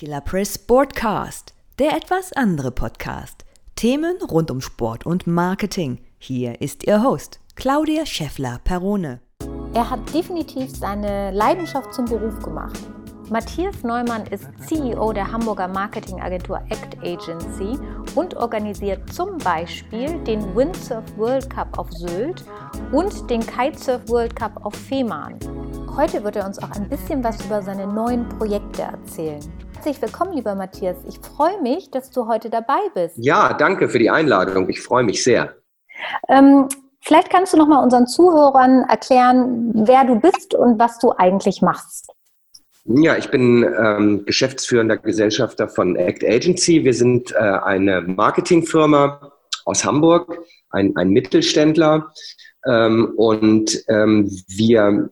Killer Press Sportcast, der etwas andere Podcast. Themen rund um Sport und Marketing. Hier ist Ihr Host, Claudia Scheffler-Perrone. Er hat definitiv seine Leidenschaft zum Beruf gemacht. Matthias Neumann ist CEO der Hamburger Marketingagentur Act Agency und organisiert zum Beispiel den Windsurf World Cup auf Sylt und den Kitesurf World Cup auf Fehmarn. Heute wird er uns auch ein bisschen was über seine neuen Projekte erzählen. Herzlich willkommen, lieber Matthias. Ich freue mich, dass du heute dabei bist. Ja, danke für die Einladung. Ich freue mich sehr. Ähm, vielleicht kannst du noch mal unseren Zuhörern erklären, wer du bist und was du eigentlich machst. Ja, ich bin ähm, geschäftsführender Gesellschafter von Act Agency. Wir sind äh, eine Marketingfirma aus Hamburg, ein, ein Mittelständler. Ähm, und ähm, wir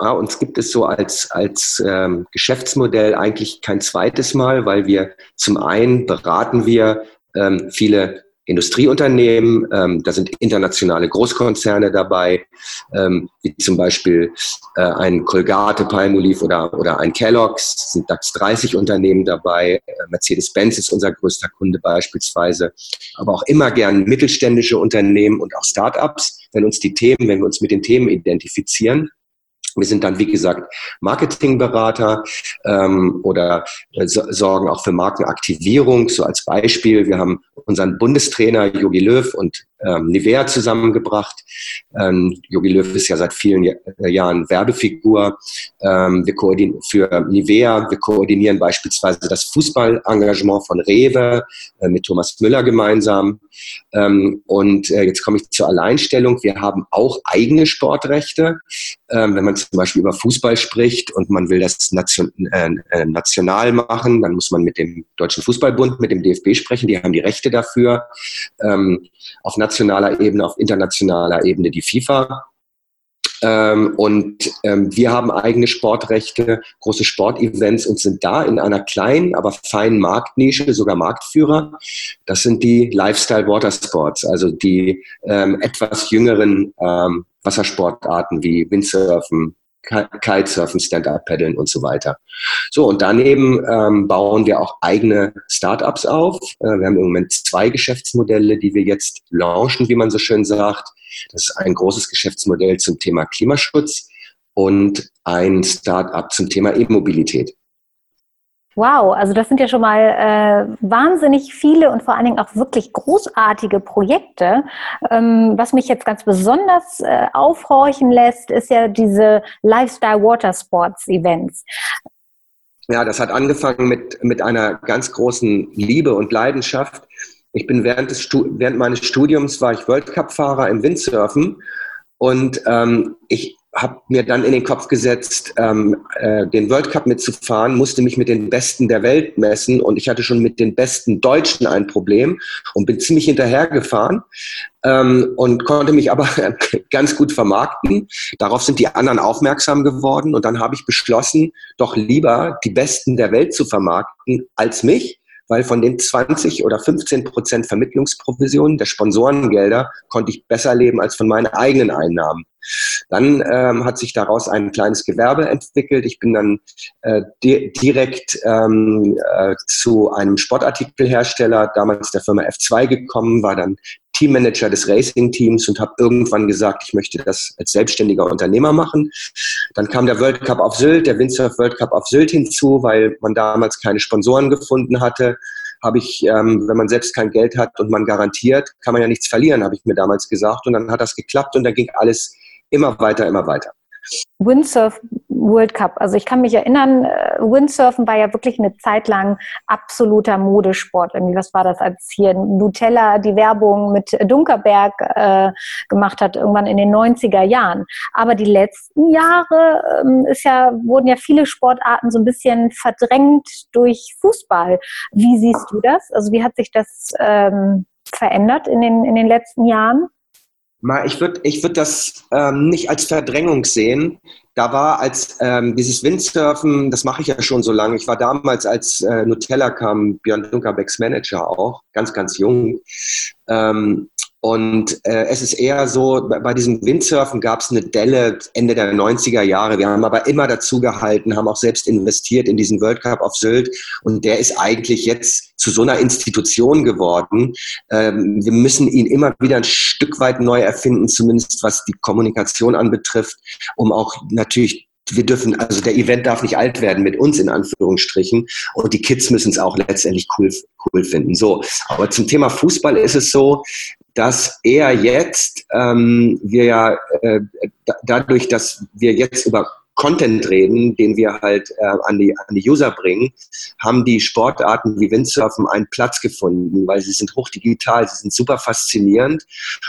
ja, uns gibt es so als, als ähm, Geschäftsmodell eigentlich kein zweites Mal, weil wir zum einen beraten wir ähm, viele Industrieunternehmen, ähm, da sind internationale Großkonzerne dabei, ähm, wie zum Beispiel äh, ein Colgate Palmolive oder, oder ein Kellogg's, sind DAX 30 Unternehmen dabei, äh, Mercedes-Benz ist unser größter Kunde beispielsweise, aber auch immer gern mittelständische Unternehmen und auch Startups, wenn uns die Themen, wenn wir uns mit den Themen identifizieren, wir sind dann, wie gesagt, Marketingberater ähm, oder äh, so, sorgen auch für Markenaktivierung. So als Beispiel, wir haben unseren Bundestrainer Jogi Löw und ähm, Nivea zusammengebracht. Ähm, Jogi Löw ist ja seit vielen Jahr, äh, Jahren Werbefigur. Ähm, wir koordinieren für Nivea. Wir koordinieren beispielsweise das Fußballengagement von Rewe äh, mit Thomas Müller gemeinsam. Ähm, und äh, jetzt komme ich zur Alleinstellung. Wir haben auch eigene Sportrechte. Ähm, wenn man zum Beispiel über Fußball spricht und man will das nation, äh, äh, national machen, dann muss man mit dem Deutschen Fußballbund, mit dem DFB sprechen. Die haben die Rechte dafür. Ähm, auf nationaler Ebene, auf internationaler Ebene die FIFA. Ähm, und ähm, wir haben eigene Sportrechte, große Sportevents und sind da in einer kleinen, aber feinen Marktnische, sogar Marktführer. Das sind die Lifestyle Watersports, also die ähm, etwas jüngeren ähm, Wassersportarten wie Windsurfen, Kitesurfen, Stand-Up-Paddeln und so weiter. So, und daneben ähm, bauen wir auch eigene Startups auf. Äh, wir haben im Moment zwei Geschäftsmodelle, die wir jetzt launchen, wie man so schön sagt. Das ist ein großes Geschäftsmodell zum Thema Klimaschutz und ein Startup zum Thema E-Mobilität. Wow, also das sind ja schon mal äh, wahnsinnig viele und vor allen Dingen auch wirklich großartige Projekte. Ähm, was mich jetzt ganz besonders äh, aufhorchen lässt, ist ja diese Lifestyle Watersports Events. Ja, das hat angefangen mit, mit einer ganz großen Liebe und Leidenschaft. Ich bin während, des während meines Studiums war ich World Cup Fahrer im Windsurfen und ähm, ich habe mir dann in den Kopf gesetzt, ähm, äh, den World Cup mitzufahren, musste mich mit den Besten der Welt messen und ich hatte schon mit den besten Deutschen ein Problem und bin ziemlich hinterhergefahren ähm, und konnte mich aber ganz gut vermarkten. Darauf sind die anderen aufmerksam geworden und dann habe ich beschlossen, doch lieber die Besten der Welt zu vermarkten als mich weil von den 20 oder 15 Prozent Vermittlungsprovisionen der Sponsorengelder konnte ich besser leben als von meinen eigenen Einnahmen. Dann ähm, hat sich daraus ein kleines Gewerbe entwickelt. Ich bin dann äh, di direkt ähm, äh, zu einem Sportartikelhersteller, damals der Firma F2 gekommen, war dann Teammanager des Racing-Teams und habe irgendwann gesagt, ich möchte das als selbstständiger Unternehmer machen. Dann kam der World Cup auf Sylt, der Windsurf World Cup auf Sylt hinzu, weil man damals keine Sponsoren gefunden hatte habe ich, ähm, wenn man selbst kein Geld hat und man garantiert, kann man ja nichts verlieren, habe ich mir damals gesagt. Und dann hat das geklappt und dann ging alles immer weiter, immer weiter. Windsurf World Cup. Also ich kann mich erinnern, äh, Windsurfen war ja wirklich eine Zeit lang absoluter Modesport. Irgendwie, was war das, als hier Nutella die Werbung mit Dunkerberg äh, gemacht hat, irgendwann in den 90er Jahren. Aber die letzten Jahre ähm, ist ja, wurden ja viele Sportarten so ein bisschen verdrängt durch Fußball. Wie siehst du das? Also wie hat sich das ähm, verändert in den, in den letzten Jahren? Ich würde ich würd das ähm, nicht als Verdrängung sehen. Da war als ähm, dieses Windsurfen, das mache ich ja schon so lange. Ich war damals, als äh, Nutella kam, Björn Dunkerbecks Manager auch, ganz, ganz jung. Ähm, und äh, es ist eher so, bei diesem Windsurfen gab es eine Delle Ende der 90er Jahre. Wir haben aber immer dazu gehalten, haben auch selbst investiert in diesen World Cup auf Sylt. Und der ist eigentlich jetzt zu so einer Institution geworden. Ähm, wir müssen ihn immer wieder ein Stück weit neu erfinden, zumindest was die Kommunikation anbetrifft, um auch natürlich wir dürfen, also der Event darf nicht alt werden mit uns in Anführungsstrichen und die Kids müssen es auch letztendlich cool, cool finden. So, aber zum Thema Fußball ist es so, dass eher jetzt ähm, wir ja äh, dadurch, dass wir jetzt über Content reden, den wir halt äh, an, die, an die User bringen, haben die Sportarten wie Windsurfen einen Platz gefunden, weil sie sind hochdigital, sie sind super faszinierend.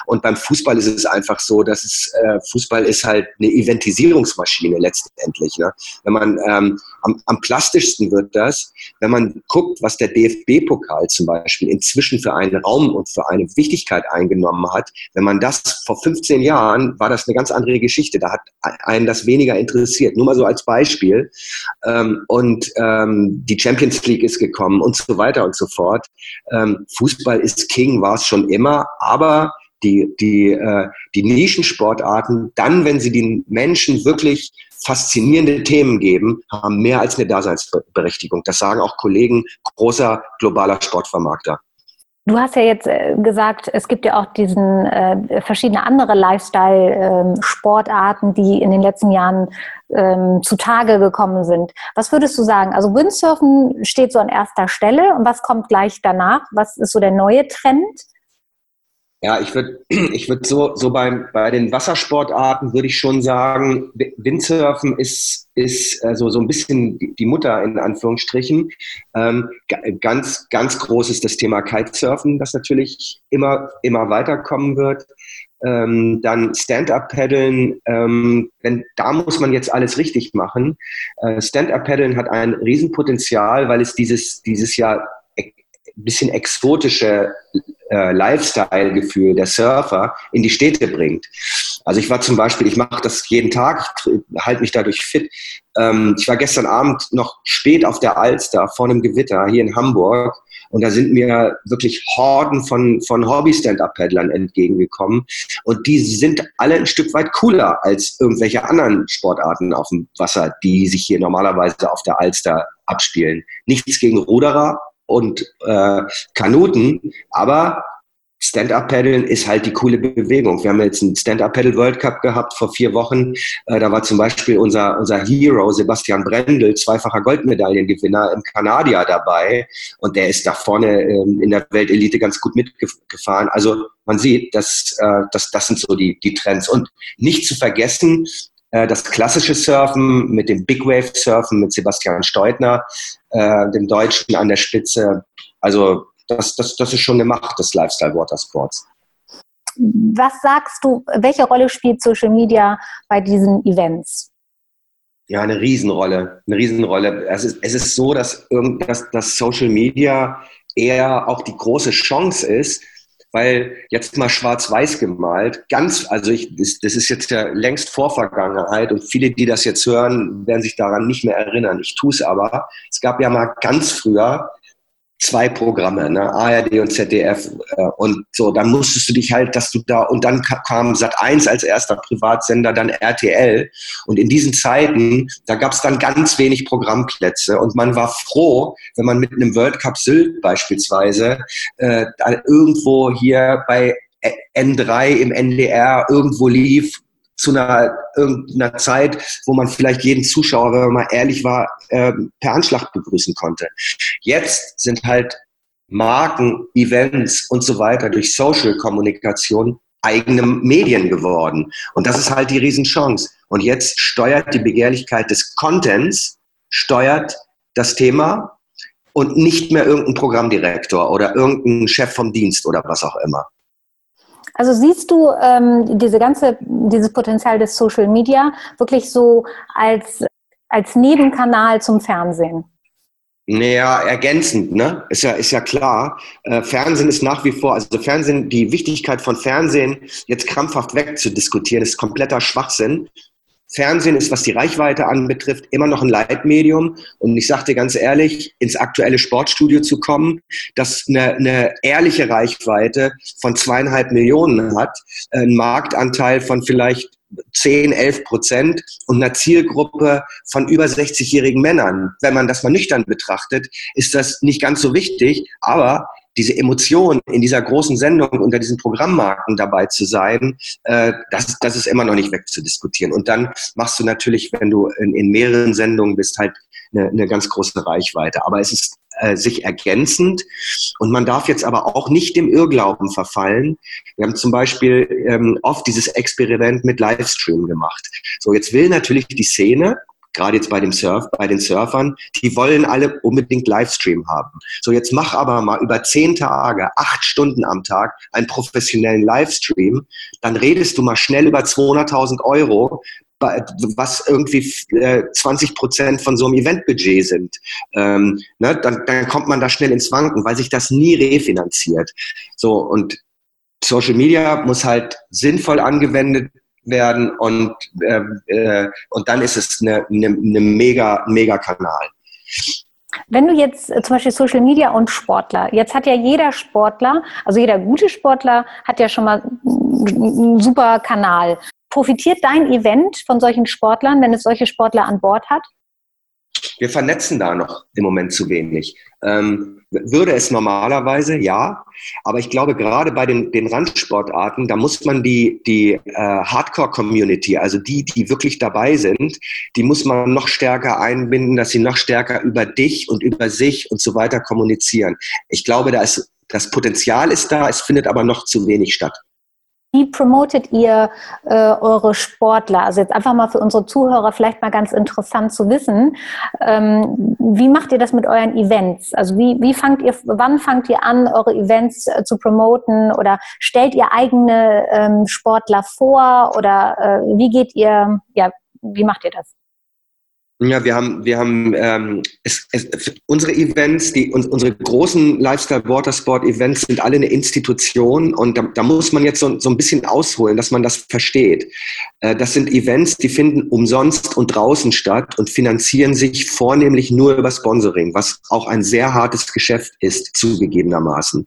Und beim Fußball ist es einfach so, dass es äh, Fußball ist halt eine Eventisierungsmaschine letztendlich. Ne? Wenn man ähm, am, am plastischsten wird das, wenn man guckt, was der DFB-Pokal zum Beispiel inzwischen für einen Raum und für eine Wichtigkeit eingenommen hat. Wenn man das vor 15 Jahren war das eine ganz andere Geschichte. Da hat einen das weniger interessiert interessiert. Nur mal so als Beispiel. Ähm, und ähm, die Champions League ist gekommen und so weiter und so fort. Ähm, Fußball ist King, war es schon immer, aber die, die, äh, die Nischensportarten, dann, wenn sie den Menschen wirklich faszinierende Themen geben, haben mehr als eine Daseinsberechtigung. Das sagen auch Kollegen großer globaler Sportvermarkter. Du hast ja jetzt äh, gesagt, es gibt ja auch diesen äh, verschiedene andere Lifestyle-Sportarten, ähm, die in den letzten Jahren ähm, zutage gekommen sind. Was würdest du sagen? Also Windsurfen steht so an erster Stelle und was kommt gleich danach? Was ist so der neue Trend? Ja, ich würde ich würd so, so beim, bei den Wassersportarten würde ich schon sagen, Windsurfen ist, ist also so ein bisschen die Mutter in Anführungsstrichen. Ähm, ganz, ganz groß ist das Thema Kitesurfen, das natürlich immer, immer weiterkommen wird. Ähm, dann Stand-Up-Paddeln, ähm, denn da muss man jetzt alles richtig machen. Äh, Stand-Up-Paddeln hat ein Riesenpotenzial, weil es dieses, dieses Jahr bisschen exotische äh, Lifestyle-Gefühl der Surfer in die Städte bringt. Also ich war zum Beispiel, ich mache das jeden Tag, halte mich dadurch fit. Ähm, ich war gestern Abend noch spät auf der Alster vor einem Gewitter hier in Hamburg und da sind mir wirklich Horden von, von Hobby-Stand-Up-Paddlern entgegengekommen. Und die sind alle ein Stück weit cooler als irgendwelche anderen Sportarten auf dem Wasser, die sich hier normalerweise auf der Alster abspielen. Nichts gegen Ruderer, und äh, Kanuten, aber Stand-Up-Paddeln ist halt die coole Bewegung. Wir haben jetzt einen Stand-Up-Paddle World Cup gehabt vor vier Wochen. Äh, da war zum Beispiel unser, unser Hero Sebastian Brendel, zweifacher Goldmedaillengewinner im Kanadier dabei. Und der ist da vorne ähm, in der Weltelite ganz gut mitgefahren. Also man sieht, dass, äh, dass das sind so die, die Trends. Und nicht zu vergessen, das klassische Surfen mit dem Big Wave Surfen mit Sebastian Steutner, äh, dem Deutschen an der Spitze. Also das, das, das ist schon eine Macht des Lifestyle Watersports. Was sagst du, welche Rolle spielt Social Media bei diesen Events? Ja, eine Riesenrolle. Eine Riesenrolle. Es ist, es ist so, dass, dass, dass Social Media eher auch die große Chance ist, weil jetzt mal schwarz-weiß gemalt, ganz, also ich, das, das ist jetzt ja längst Vorvergangenheit und viele, die das jetzt hören, werden sich daran nicht mehr erinnern. Ich tue es aber. Es gab ja mal ganz früher zwei Programme, ne? ARD und ZDF äh, und so, dann musstest du dich halt, dass du da und dann kam Sat 1 als erster Privatsender, dann RTL und in diesen Zeiten, da gab es dann ganz wenig Programmplätze und man war froh, wenn man mit einem World Cup Sylt beispielsweise äh, irgendwo hier bei N3 im NDR irgendwo lief, zu einer irgendeiner Zeit, wo man vielleicht jeden Zuschauer, wenn man mal ehrlich war, äh, per Anschlag begrüßen konnte. Jetzt sind halt Marken, Events und so weiter durch Social-Kommunikation eigene Medien geworden. Und das ist halt die Riesenchance. Und jetzt steuert die Begehrlichkeit des Contents, steuert das Thema und nicht mehr irgendein Programmdirektor oder irgendein Chef vom Dienst oder was auch immer. Also siehst du ähm, diese ganze, dieses Potenzial des Social Media wirklich so als, als Nebenkanal zum Fernsehen? Naja, ergänzend, ne? Ist ja, ist ja klar. Äh, Fernsehen ist nach wie vor, also Fernsehen, die Wichtigkeit von Fernsehen jetzt krampfhaft wegzudiskutieren, ist kompletter Schwachsinn. Fernsehen ist, was die Reichweite anbetrifft, immer noch ein Leitmedium. Und ich sagte ganz ehrlich, ins aktuelle Sportstudio zu kommen, das eine, eine ehrliche Reichweite von zweieinhalb Millionen hat, einen Marktanteil von vielleicht 10, 11 Prozent und einer Zielgruppe von über 60-jährigen Männern. Wenn man das mal nüchtern betrachtet, ist das nicht ganz so wichtig, aber diese Emotion in dieser großen Sendung unter diesen Programmmarken dabei zu sein, äh, das, das ist immer noch nicht wegzudiskutieren. Und dann machst du natürlich, wenn du in, in mehreren Sendungen bist, halt eine, eine ganz große Reichweite. Aber es ist äh, sich ergänzend. Und man darf jetzt aber auch nicht dem Irrglauben verfallen. Wir haben zum Beispiel ähm, oft dieses Experiment mit Livestream gemacht. So, jetzt will natürlich die Szene, gerade jetzt bei dem Surf, bei den Surfern, die wollen alle unbedingt Livestream haben. So, jetzt mach aber mal über zehn Tage, acht Stunden am Tag einen professionellen Livestream, dann redest du mal schnell über 200.000 Euro, was irgendwie 20 äh, Prozent von so einem Eventbudget sind. Ähm, ne, dann, dann kommt man da schnell ins Wanken, weil sich das nie refinanziert. So, und Social Media muss halt sinnvoll angewendet werden und, äh, äh, und dann ist es eine, eine, eine mega, mega Kanal. Wenn du jetzt äh, zum Beispiel Social Media und Sportler, jetzt hat ja jeder Sportler, also jeder gute Sportler hat ja schon mal einen super Kanal. Profitiert dein Event von solchen Sportlern, wenn es solche Sportler an Bord hat? Wir vernetzen da noch im Moment zu wenig. Ähm, würde es normalerweise, ja. Aber ich glaube, gerade bei den, den Randsportarten, da muss man die, die äh, Hardcore-Community, also die, die wirklich dabei sind, die muss man noch stärker einbinden, dass sie noch stärker über dich und über sich und so weiter kommunizieren. Ich glaube, da ist, das Potenzial ist da, es findet aber noch zu wenig statt. Wie promotet ihr äh, eure Sportler? Also jetzt einfach mal für unsere Zuhörer vielleicht mal ganz interessant zu wissen. Ähm, wie macht ihr das mit euren Events? Also wie, wie fangt ihr, wann fangt ihr an, eure Events äh, zu promoten? Oder stellt ihr eigene ähm, Sportler vor? Oder äh, wie geht ihr, ja, wie macht ihr das? Ja, wir haben, wir haben ähm, es, es, unsere Events, die, uns, unsere großen Lifestyle Watersport Events sind alle eine Institution und da, da muss man jetzt so, so ein bisschen ausholen, dass man das versteht. Äh, das sind Events, die finden umsonst und draußen statt und finanzieren sich vornehmlich nur über Sponsoring, was auch ein sehr hartes Geschäft ist, zugegebenermaßen.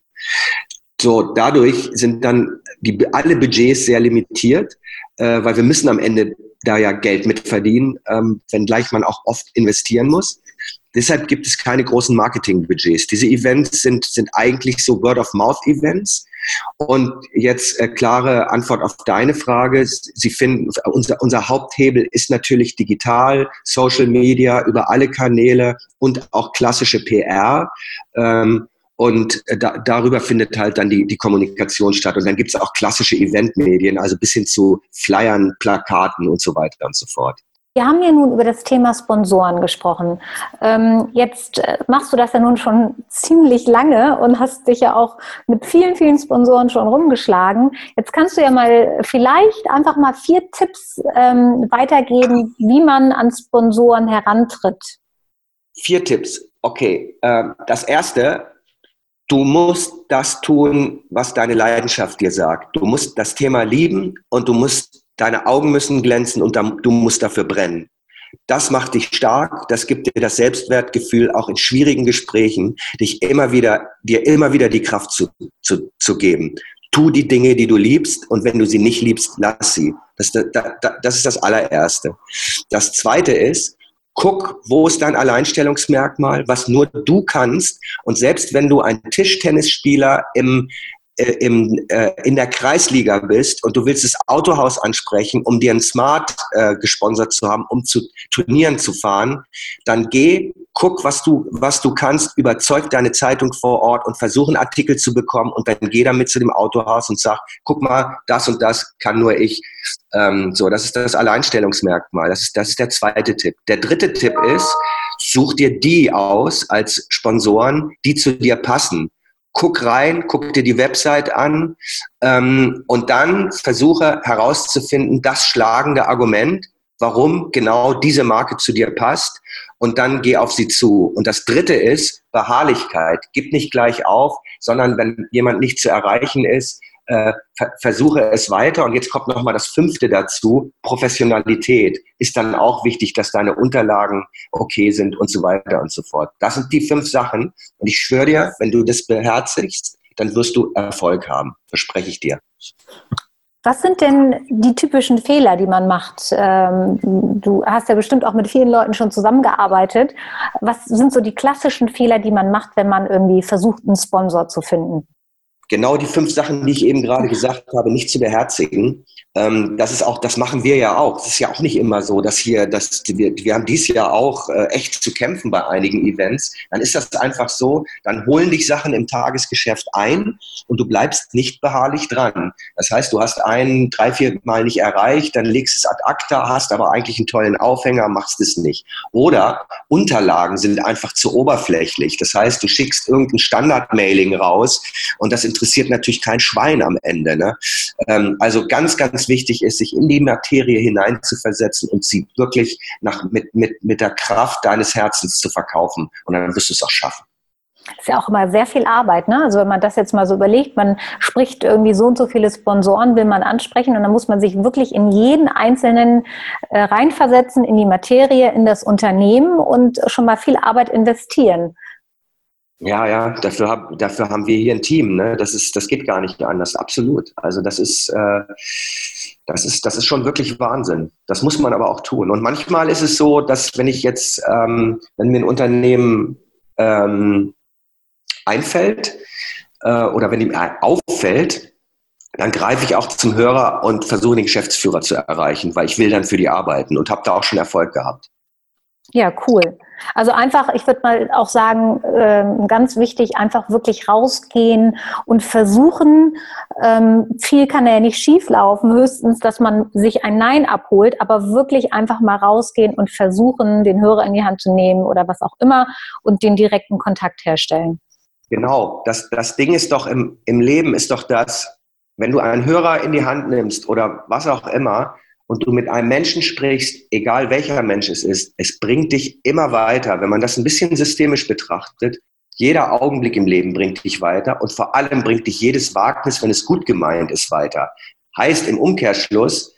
So, dadurch sind dann die, alle Budgets sehr limitiert, äh, weil wir müssen am Ende da ja Geld mitverdienen, ähm, wenngleich man auch oft investieren muss. Deshalb gibt es keine großen Marketingbudgets. Diese Events sind, sind eigentlich so Word-of-Mouth-Events. Und jetzt äh, klare Antwort auf deine Frage. Sie finden, unser, unser Haupthebel ist natürlich digital, Social Media, über alle Kanäle und auch klassische PR. Ähm, und äh, da, darüber findet halt dann die, die Kommunikation statt. Und dann gibt es auch klassische Eventmedien, also bis hin zu Flyern, Plakaten und so weiter und so fort. Wir haben ja nun über das Thema Sponsoren gesprochen. Ähm, jetzt äh, machst du das ja nun schon ziemlich lange und hast dich ja auch mit vielen, vielen Sponsoren schon rumgeschlagen. Jetzt kannst du ja mal vielleicht einfach mal vier Tipps ähm, weitergeben, wie man an Sponsoren herantritt. Vier Tipps. Okay. Ähm, das erste, Du musst das tun, was deine Leidenschaft dir sagt. Du musst das Thema lieben und du musst, deine Augen müssen glänzen und du musst dafür brennen. Das macht dich stark, das gibt dir das Selbstwertgefühl, auch in schwierigen Gesprächen, dich immer wieder, dir immer wieder die Kraft zu, zu, zu geben. Tu die Dinge, die du liebst und wenn du sie nicht liebst, lass sie. Das, das, das ist das allererste. Das zweite ist, guck, wo ist dein Alleinstellungsmerkmal, was nur du kannst. Und selbst wenn du ein Tischtennisspieler im, im, äh, in der Kreisliga bist und du willst das Autohaus ansprechen, um dir ein Smart äh, gesponsert zu haben, um zu Turnieren zu fahren, dann geh, guck, was du, was du kannst, überzeug deine Zeitung vor Ort und versuch einen Artikel zu bekommen und dann geh damit zu dem Autohaus und sag, guck mal, das und das kann nur ich. Ähm, so, das ist das Alleinstellungsmerkmal. Das ist, das ist der zweite Tipp. Der dritte Tipp ist, such dir die aus als Sponsoren, die zu dir passen. Guck rein, guck dir die Website an ähm, und dann versuche herauszufinden, das schlagende Argument, warum genau diese Marke zu dir passt und dann geh auf sie zu. Und das dritte ist Beharrlichkeit. Gib nicht gleich auf, sondern wenn jemand nicht zu erreichen ist, äh, ver versuche es weiter. Und jetzt kommt nochmal das fünfte dazu. Professionalität ist dann auch wichtig, dass deine Unterlagen okay sind und so weiter und so fort. Das sind die fünf Sachen. Und ich schwöre dir, wenn du das beherzigst, dann wirst du Erfolg haben. Verspreche ich dir. Was sind denn die typischen Fehler, die man macht? Ähm, du hast ja bestimmt auch mit vielen Leuten schon zusammengearbeitet. Was sind so die klassischen Fehler, die man macht, wenn man irgendwie versucht, einen Sponsor zu finden? Genau die fünf Sachen, die ich eben gerade gesagt habe, nicht zu beherzigen. Ähm, das ist auch, das machen wir ja auch. Es ist ja auch nicht immer so, dass hier, dass wir, wir haben dies Jahr auch äh, echt zu kämpfen bei einigen Events. Dann ist das einfach so, dann holen dich Sachen im Tagesgeschäft ein und du bleibst nicht beharrlich dran. Das heißt, du hast einen drei, vier Mal nicht erreicht, dann legst es ad acta, hast aber eigentlich einen tollen Aufhänger, machst es nicht. Oder Unterlagen sind einfach zu oberflächlich. Das heißt, du schickst irgendein Standard-Mailing raus und das interessiert natürlich kein Schwein am Ende. Ne? Ähm, also ganz, ganz wichtig ist, sich in die Materie hineinzuversetzen und sie wirklich nach, mit, mit, mit der Kraft deines Herzens zu verkaufen. Und dann wirst du es auch schaffen. Das ist ja auch immer sehr viel Arbeit, ne? Also wenn man das jetzt mal so überlegt, man spricht irgendwie so und so viele Sponsoren, will man ansprechen und dann muss man sich wirklich in jeden einzelnen äh, reinversetzen, in die Materie, in das Unternehmen und schon mal viel Arbeit investieren. Ja, ja, dafür, hab, dafür haben wir hier ein Team. Ne? Das, ist, das geht gar nicht anders, absolut. Also das ist, äh, das, ist, das ist schon wirklich Wahnsinn. Das muss man aber auch tun. Und manchmal ist es so, dass wenn ich jetzt, ähm, wenn mir ein Unternehmen ähm, einfällt äh, oder wenn ihm auffällt, dann greife ich auch zum Hörer und versuche den Geschäftsführer zu erreichen, weil ich will dann für die arbeiten und habe da auch schon Erfolg gehabt. Ja, cool. Also einfach, ich würde mal auch sagen, ähm, ganz wichtig, einfach wirklich rausgehen und versuchen, ähm, viel kann ja nicht schief laufen, höchstens, dass man sich ein Nein abholt, aber wirklich einfach mal rausgehen und versuchen, den Hörer in die Hand zu nehmen oder was auch immer und den direkten Kontakt herstellen. Genau, das, das Ding ist doch im, im Leben ist doch das, wenn du einen Hörer in die Hand nimmst oder was auch immer, und du mit einem Menschen sprichst, egal welcher Mensch es ist, es bringt dich immer weiter. Wenn man das ein bisschen systemisch betrachtet, jeder Augenblick im Leben bringt dich weiter und vor allem bringt dich jedes Wagnis, wenn es gut gemeint ist, weiter. Heißt im Umkehrschluss,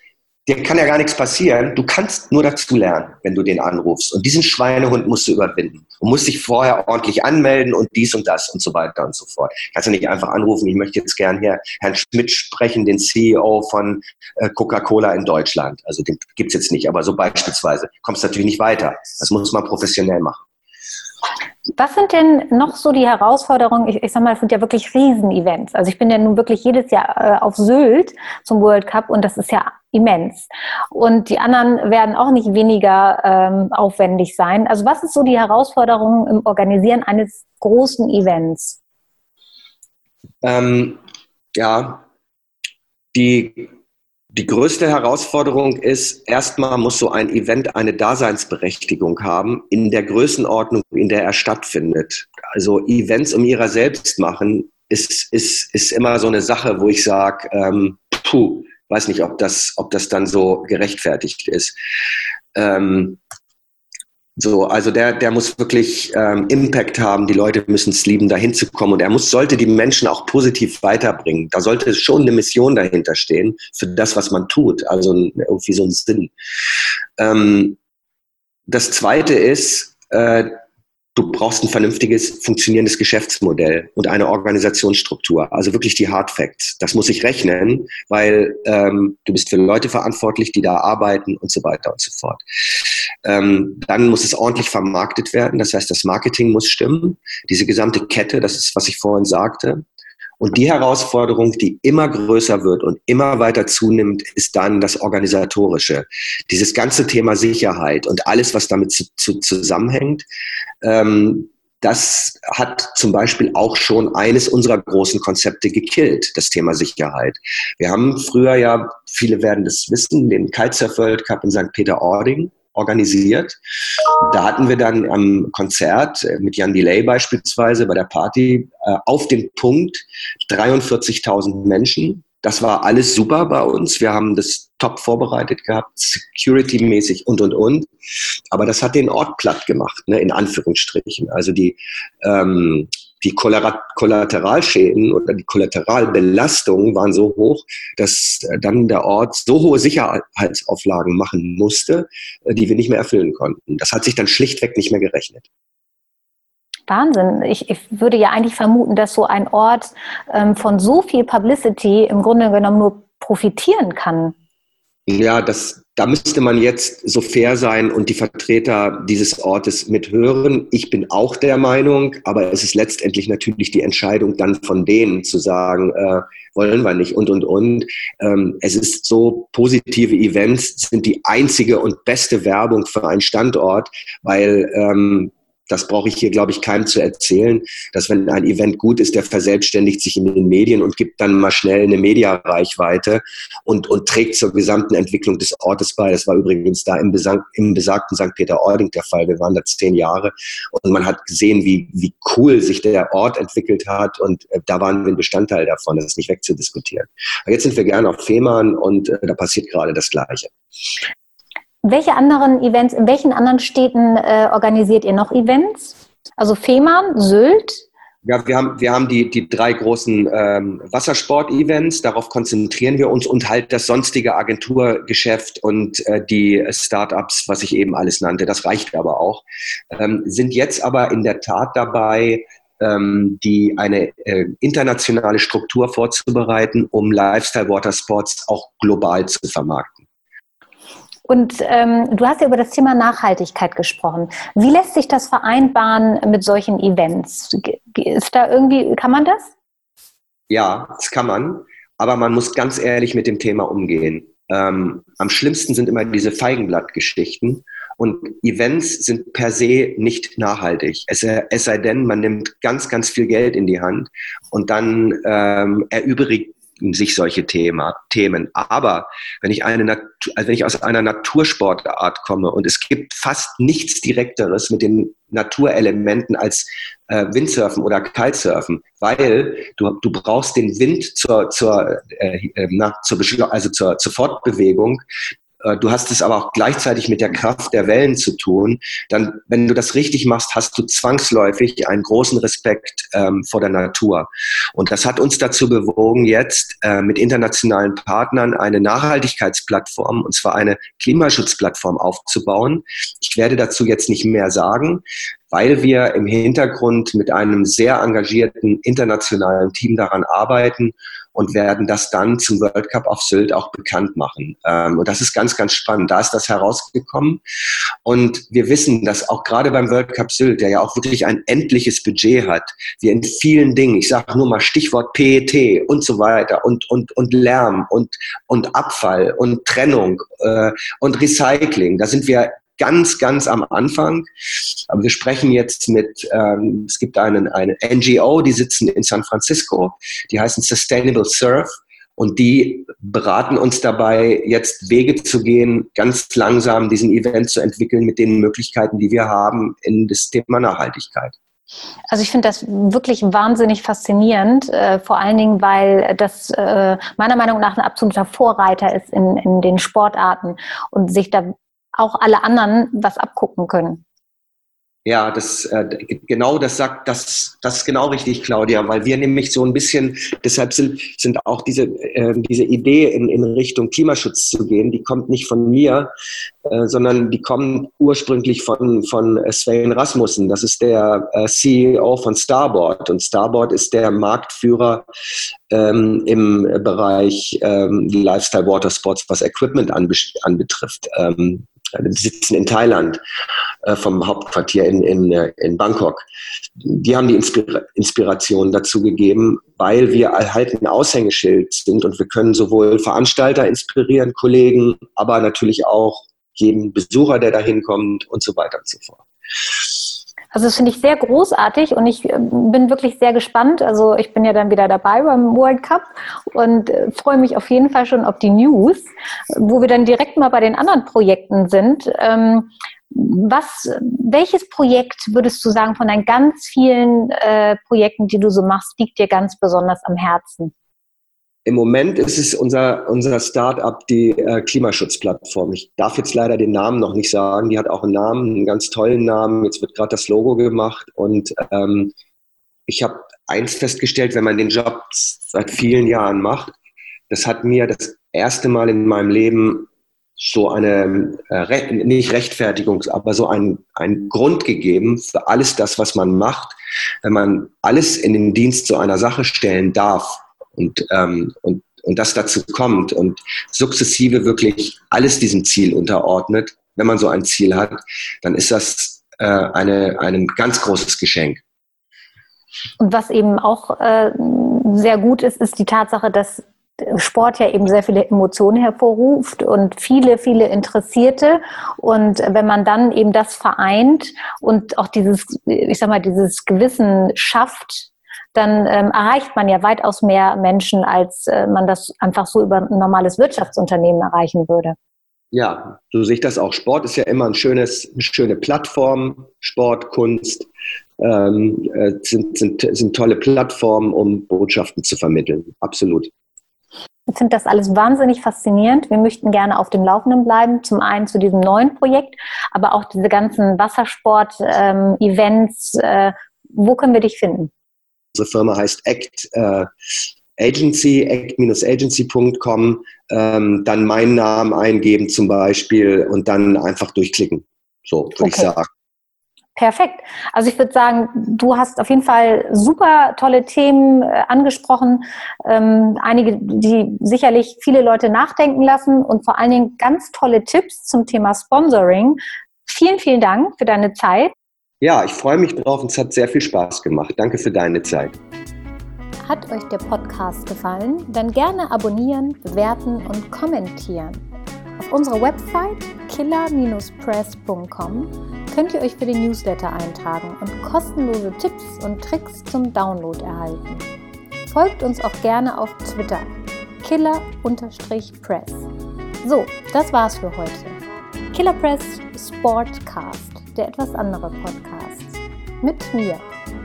dir kann ja gar nichts passieren. Du kannst nur dazu lernen, wenn du den anrufst. Und diesen Schweinehund musst du überwinden. Und musst dich vorher ordentlich anmelden und dies und das und so weiter und so fort. Kannst du nicht einfach anrufen, ich möchte jetzt gern hier Herrn Schmidt sprechen, den CEO von äh, Coca-Cola in Deutschland. Also den gibt's jetzt nicht, aber so beispielsweise. Kommst natürlich nicht weiter. Das muss man professionell machen. Was sind denn noch so die Herausforderungen? Ich, ich sag mal, es sind ja wirklich Riesenevents. Also ich bin ja nun wirklich jedes Jahr äh, auf Sylt zum World Cup und das ist ja immens. Und die anderen werden auch nicht weniger ähm, aufwendig sein. Also was ist so die Herausforderung im Organisieren eines großen Events? Ähm, ja, die die größte Herausforderung ist, erstmal muss so ein Event eine Daseinsberechtigung haben in der Größenordnung, in der er stattfindet. Also Events um ihrer selbst machen ist, ist, ist immer so eine Sache, wo ich sage, ähm, puh, weiß nicht, ob das, ob das dann so gerechtfertigt ist. Ähm, so, also der, der muss wirklich ähm, Impact haben. Die Leute müssen es lieben, da hinzukommen. Und er muss, sollte die Menschen auch positiv weiterbringen. Da sollte schon eine Mission dahinter stehen für das, was man tut. Also irgendwie so ein Sinn. Ähm, das zweite ist, äh, du brauchst ein vernünftiges, funktionierendes Geschäftsmodell und eine Organisationsstruktur. Also wirklich die Hard Facts. Das muss ich rechnen, weil ähm, du bist für Leute verantwortlich, die da arbeiten und so weiter und so fort. Ähm, dann muss es ordentlich vermarktet werden. Das heißt, das Marketing muss stimmen. Diese gesamte Kette, das ist, was ich vorhin sagte. Und die Herausforderung, die immer größer wird und immer weiter zunimmt, ist dann das Organisatorische. Dieses ganze Thema Sicherheit und alles, was damit zu, zu, zusammenhängt. Ähm, das hat zum Beispiel auch schon eines unserer großen Konzepte gekillt, das Thema Sicherheit. Wir haben früher ja, viele werden das wissen, den Kitesurf World Cup in St. Peter-Ording organisiert. Da hatten wir dann am Konzert äh, mit Jan Delay beispielsweise bei der Party äh, auf den Punkt 43.000 Menschen. Das war alles super bei uns. Wir haben das top vorbereitet gehabt, security-mäßig und, und, und. Aber das hat den Ort platt gemacht, ne, in Anführungsstrichen. Also die, ähm, die Kollateralschäden oder die Kollateralbelastungen waren so hoch, dass äh, dann der Ort so hohe Sicherheitsauflagen machen musste, äh, die wir nicht mehr erfüllen konnten. Das hat sich dann schlichtweg nicht mehr gerechnet. Wahnsinn. Ich, ich würde ja eigentlich vermuten, dass so ein Ort ähm, von so viel Publicity im Grunde genommen nur profitieren kann. Ja, das, da müsste man jetzt so fair sein und die Vertreter dieses Ortes mithören. Ich bin auch der Meinung, aber es ist letztendlich natürlich die Entscheidung dann von denen zu sagen, äh, wollen wir nicht und, und, und. Ähm, es ist so, positive Events sind die einzige und beste Werbung für einen Standort, weil ähm, das brauche ich hier, glaube ich, keinem zu erzählen, dass wenn ein Event gut ist, der verselbstständigt sich in den Medien und gibt dann mal schnell eine Mediareichweite und, und trägt zur gesamten Entwicklung des Ortes bei. Das war übrigens da im, Besang, im besagten St. Peter-Ording der Fall. Wir waren da zehn Jahre und man hat gesehen, wie, wie cool sich der Ort entwickelt hat und äh, da waren wir ein Bestandteil davon. Das ist nicht wegzudiskutieren. Aber jetzt sind wir gerne auf Fehmarn und äh, da passiert gerade das Gleiche. Welche anderen Events, in welchen anderen Städten äh, organisiert ihr noch Events? Also Fehmarn, Sylt? Ja, wir haben, wir haben die, die drei großen ähm, Wassersport-Events, darauf konzentrieren wir uns und halt das sonstige Agenturgeschäft und äh, die Startups, was ich eben alles nannte, das reicht aber auch. Ähm, sind jetzt aber in der Tat dabei, ähm, die eine äh, internationale Struktur vorzubereiten, um Lifestyle Watersports auch global zu vermarkten. Und ähm, du hast ja über das Thema Nachhaltigkeit gesprochen. Wie lässt sich das vereinbaren mit solchen Events? Ist da irgendwie, kann man das? Ja, das kann man. Aber man muss ganz ehrlich mit dem Thema umgehen. Ähm, am schlimmsten sind immer diese Feigenblattgeschichten. Und Events sind per se nicht nachhaltig. Es, es, sei denn, man nimmt ganz, ganz viel Geld in die Hand und dann ähm, erübrigt sich solche Thema, Themen. Aber wenn ich, eine Natur, also wenn ich aus einer Natursportart komme und es gibt fast nichts Direkteres mit den Naturelementen als äh, Windsurfen oder Kitesurfen, weil du, du brauchst den Wind zur, zur, äh, äh na, zur, also zur, zur Fortbewegung, du hast es aber auch gleichzeitig mit der Kraft der Wellen zu tun, dann, wenn du das richtig machst, hast du zwangsläufig einen großen Respekt ähm, vor der Natur. Und das hat uns dazu bewogen, jetzt äh, mit internationalen Partnern eine Nachhaltigkeitsplattform, und zwar eine Klimaschutzplattform aufzubauen. Ich werde dazu jetzt nicht mehr sagen, weil wir im Hintergrund mit einem sehr engagierten internationalen Team daran arbeiten und werden das dann zum World Cup auf Sylt auch bekannt machen. Ähm, und das ist ganz, ganz spannend. Da ist das herausgekommen. Und wir wissen, dass auch gerade beim World Cup Sylt, der ja auch wirklich ein endliches Budget hat, wir in vielen Dingen, ich sage nur mal Stichwort PET und so weiter und, und, und Lärm und, und Abfall und Trennung äh, und Recycling, da sind wir ganz, ganz am Anfang. Aber wir sprechen jetzt mit, ähm, es gibt einen, eine NGO, die sitzen in San Francisco, die heißen Sustainable Surf. Und die beraten uns dabei, jetzt Wege zu gehen, ganz langsam diesen Event zu entwickeln mit den Möglichkeiten, die wir haben in das Thema Nachhaltigkeit. Also ich finde das wirklich wahnsinnig faszinierend, äh, vor allen Dingen, weil das äh, meiner Meinung nach ein absoluter Vorreiter ist in, in den Sportarten und sich da auch alle anderen was abgucken können. Ja, das äh, genau das sagt das das ist genau richtig, Claudia, weil wir nämlich so ein bisschen deshalb sind sind auch diese äh, diese Idee in, in Richtung Klimaschutz zu gehen, die kommt nicht von mir, äh, sondern die kommt ursprünglich von von Sven Rasmussen. Das ist der äh, CEO von Starboard und Starboard ist der Marktführer ähm, im Bereich ähm, Lifestyle Watersports, was Equipment anbetrifft. Ähm, die sitzen in Thailand äh, vom Hauptquartier in, in, äh, in Bangkok. Die haben die Inspira Inspiration dazu gegeben, weil wir halt ein Aushängeschild sind und wir können sowohl Veranstalter inspirieren, Kollegen, aber natürlich auch jeden Besucher, der da hinkommt und so weiter und so fort. Also das finde ich sehr großartig und ich äh, bin wirklich sehr gespannt. Also ich bin ja dann wieder dabei beim World Cup und äh, freue mich auf jeden Fall schon auf die News, wo wir dann direkt mal bei den anderen Projekten sind. Ähm, was, welches Projekt würdest du sagen von deinen ganz vielen äh, Projekten, die du so machst, liegt dir ganz besonders am Herzen? Im Moment ist es unser, unser Start-up, die äh, Klimaschutzplattform. Ich darf jetzt leider den Namen noch nicht sagen. Die hat auch einen Namen, einen ganz tollen Namen. Jetzt wird gerade das Logo gemacht und ähm, ich habe eins festgestellt, wenn man den Job seit vielen Jahren macht, das hat mir das erste Mal in meinem Leben so eine, äh, nicht Rechtfertigung, aber so ein, ein Grund gegeben für alles das, was man macht, wenn man alles in den Dienst zu einer Sache stellen darf und, ähm, und, und das dazu kommt und sukzessive wirklich alles diesem Ziel unterordnet, wenn man so ein Ziel hat, dann ist das äh, eine, ein ganz großes Geschenk. Und was eben auch äh, sehr gut ist, ist die Tatsache, dass Sport ja eben sehr viele Emotionen hervorruft und viele, viele Interessierte. Und wenn man dann eben das vereint und auch dieses, ich sag mal, dieses Gewissen schafft, dann ähm, erreicht man ja weitaus mehr Menschen, als äh, man das einfach so über ein normales Wirtschaftsunternehmen erreichen würde. Ja, so sehe ich das auch. Sport ist ja immer ein schönes, eine schöne Plattform. Sport, Kunst ähm, äh, sind, sind, sind tolle Plattformen, um Botschaften zu vermitteln. Absolut. Ich finde das alles wahnsinnig faszinierend. Wir möchten gerne auf dem Laufenden bleiben. Zum einen zu diesem neuen Projekt, aber auch diese ganzen Wassersport-Events. Ähm, äh, wo können wir dich finden? Unsere Firma heißt Act äh, Agency, act-agency.com, ähm, dann meinen Namen eingeben zum Beispiel und dann einfach durchklicken. So würde okay. ich sagen. Perfekt. Also ich würde sagen, du hast auf jeden Fall super tolle Themen äh, angesprochen, ähm, einige, die sicherlich viele Leute nachdenken lassen und vor allen Dingen ganz tolle Tipps zum Thema Sponsoring. Vielen, vielen Dank für deine Zeit. Ja, ich freue mich drauf und es hat sehr viel Spaß gemacht. Danke für deine Zeit. Hat euch der Podcast gefallen? Dann gerne abonnieren, bewerten und kommentieren. Auf unserer Website killer-press.com könnt ihr euch für den Newsletter eintragen und kostenlose Tipps und Tricks zum Download erhalten. Folgt uns auch gerne auf Twitter killer-press. So, das war's für heute. Killer Press Sportcast, der etwas andere Podcast. Mit mir,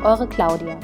eure Claudia.